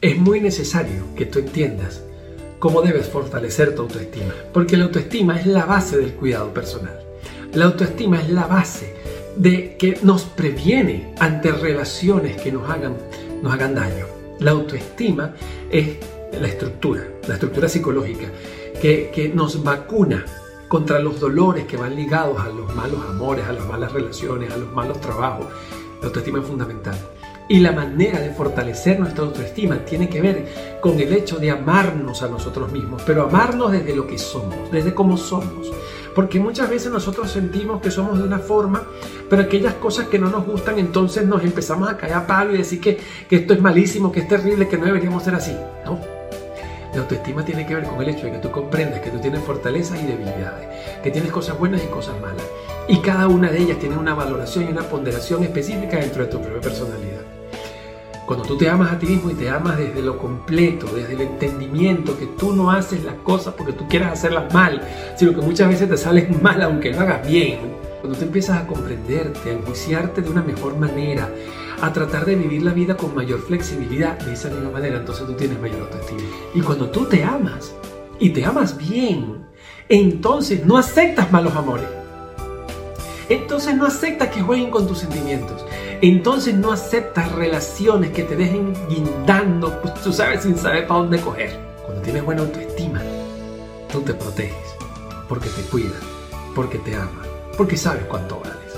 es muy necesario que tú entiendas cómo debes fortalecer tu autoestima, porque la autoestima es la base del cuidado personal. La autoestima es la base de que nos previene ante relaciones que nos hagan, nos hagan daño. La autoestima es la estructura, la estructura psicológica, que, que nos vacuna contra los dolores que van ligados a los malos amores, a las malas relaciones, a los malos trabajos. La autoestima es fundamental. Y la manera de fortalecer nuestra autoestima tiene que ver con el hecho de amarnos a nosotros mismos, pero amarnos desde lo que somos, desde cómo somos. Porque muchas veces nosotros sentimos que somos de una forma, pero aquellas cosas que no nos gustan, entonces nos empezamos a caer a palo y decir que, que esto es malísimo, que es terrible, que no deberíamos ser así. No, la autoestima tiene que ver con el hecho de que tú comprendas que tú tienes fortalezas y debilidades, que tienes cosas buenas y cosas malas. Y cada una de ellas tiene una valoración y una ponderación específica dentro de tu propia personalidad. Cuando tú te amas a ti mismo y te amas desde lo completo, desde el entendimiento, que tú no haces las cosas porque tú quieras hacerlas mal, sino que muchas veces te salen mal aunque lo hagas bien. Cuando tú empiezas a comprenderte, a enjuiciarte de una mejor manera, a tratar de vivir la vida con mayor flexibilidad de esa misma manera, entonces tú tienes mayor autoestima. Y cuando tú te amas y te amas bien, entonces no aceptas malos amores. Entonces no aceptas que jueguen con tus sentimientos. Entonces no aceptas relaciones que te dejen guindando, pues tú sabes, sin saber para dónde coger. Cuando tienes buena autoestima, tú te proteges, porque te cuidas, porque te amas, porque sabes cuánto vales.